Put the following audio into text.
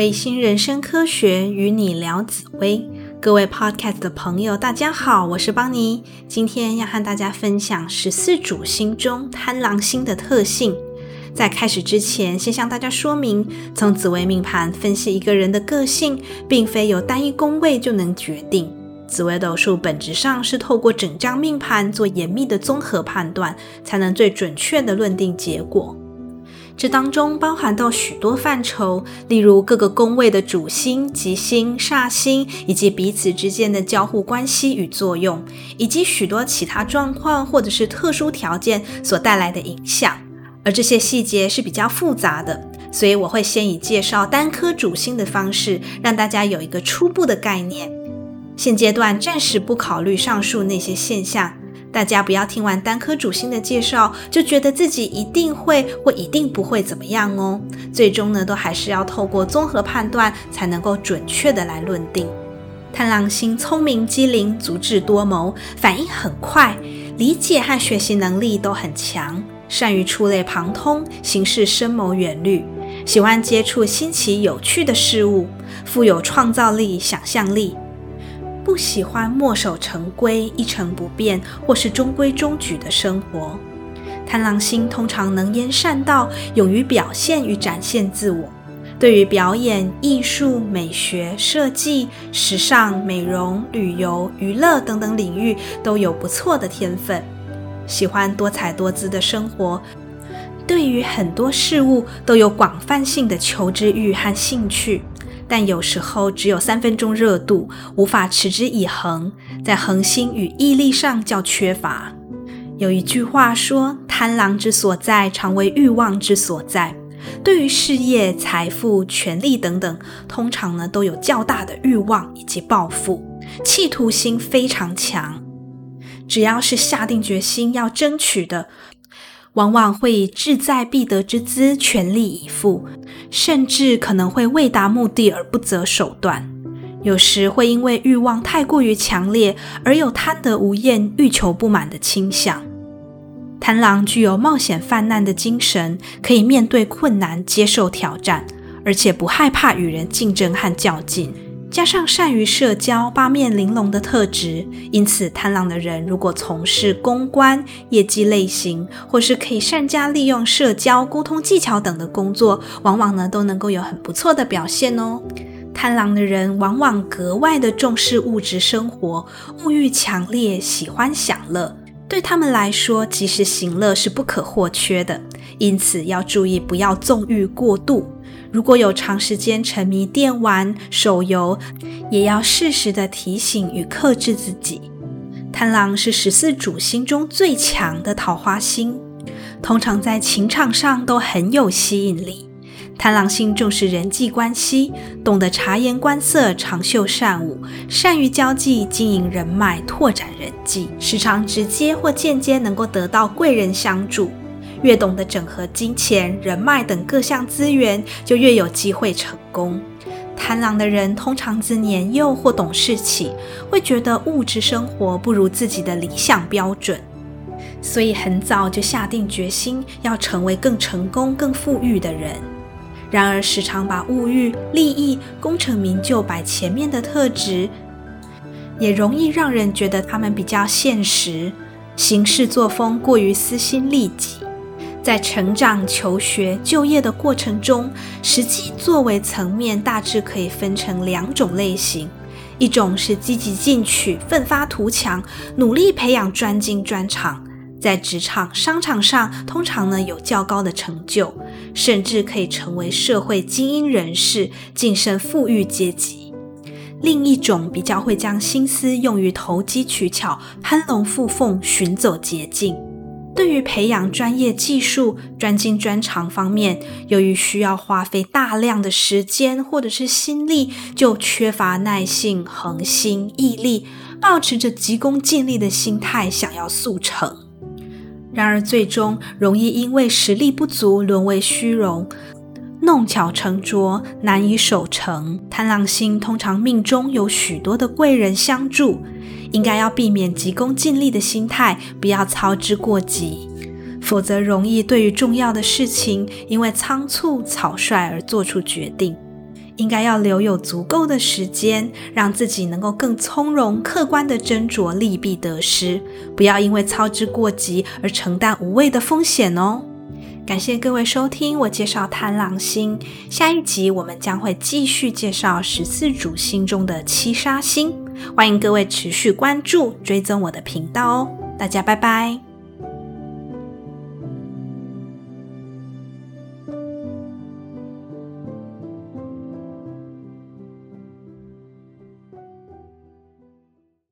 微星人生科学与你聊紫薇，各位 Podcast 的朋友，大家好，我是邦尼。今天要和大家分享十四主星中贪狼星的特性。在开始之前，先向大家说明，从紫微命盘分析一个人的个性，并非由单一宫位就能决定。紫微斗数本质上是透过整张命盘做严密的综合判断，才能最准确的论定结果。这当中包含到许多范畴，例如各个宫位的主星、吉星、煞星，以及彼此之间的交互关系与作用，以及许多其他状况或者是特殊条件所带来的影响。而这些细节是比较复杂的，所以我会先以介绍单颗主星的方式，让大家有一个初步的概念。现阶段暂时不考虑上述那些现象，大家不要听完单颗主星的介绍就觉得自己一定会或一定不会怎么样哦。最终呢，都还是要透过综合判断才能够准确的来论定。贪狼星聪明机灵、足智多谋、反应很快，理解和学习能力都很强，善于触类旁通，行事深谋远虑，喜欢接触新奇有趣的事物，富有创造力、想象力。不喜欢墨守成规、一成不变或是中规中矩的生活。贪狼星通常能言善道，勇于表现与展现自我。对于表演、艺术、美学、设计、时尚、美容、旅游、娱乐等等领域都有不错的天分。喜欢多彩多姿的生活，对于很多事物都有广泛性的求知欲和兴趣。但有时候只有三分钟热度，无法持之以恒，在恒心与毅力上较缺乏。有一句话说：“贪狼之所在，常为欲望之所在。”对于事业、财富、权力等等，通常呢都有较大的欲望以及抱负，企图心非常强。只要是下定决心要争取的。往往会以志在必得之姿全力以赴，甚至可能会为达目的而不择手段。有时会因为欲望太过于强烈，而有贪得无厌、欲求不满的倾向。贪狼具有冒险犯难的精神，可以面对困难、接受挑战，而且不害怕与人竞争和较劲。加上善于社交、八面玲珑的特质，因此贪狼的人如果从事公关、业绩类型，或是可以善加利用社交、沟通技巧等的工作，往往呢都能够有很不错的表现哦。贪狼的人往往格外的重视物质生活，物欲强烈，喜欢享乐。对他们来说，及时行乐是不可或缺的，因此要注意不要纵欲过度。如果有长时间沉迷电玩、手游，也要适时的提醒与克制自己。贪狼是十四主星中最强的桃花星，通常在情场上都很有吸引力。贪狼星重视人际关系，懂得察言观色、长袖善舞，善于交际、经营人脉、拓展人际，时常直接或间接能够得到贵人相助。越懂得整合金钱、人脉等各项资源，就越有机会成功。贪狼的人通常自年幼或懂事起，会觉得物质生活不如自己的理想标准，所以很早就下定决心要成为更成功、更富裕的人。然而，时常把物欲、利益、功成名就摆前面的特质，也容易让人觉得他们比较现实，行事作风过于私心利己。在成长、求学、就业的过程中，实际作为层面大致可以分成两种类型：一种是积极进取、奋发图强，努力培养专精专长，在职场、商场上通常呢有较高的成就，甚至可以成为社会精英人士，晋升富裕阶级；另一种比较会将心思用于投机取巧、攀龙附凤、寻走捷径。对于培养专业技术、专精专长方面，由于需要花费大量的时间或者是心力，就缺乏耐性、恒心、毅力，保持着急功近利的心态，想要速成。然而，最终容易因为实力不足，沦为虚荣，弄巧成拙，难以守成。贪狼星通常命中有许多的贵人相助。应该要避免急功近利的心态，不要操之过急，否则容易对于重要的事情因为仓促草率而做出决定。应该要留有足够的时间，让自己能够更从容、客观的斟酌利弊得失，不要因为操之过急而承担无谓的风险哦。感谢各位收听我介绍贪狼星，下一集我们将会继续介绍十四主星中的七杀星，欢迎各位持续关注、追踪我的频道哦。大家拜拜。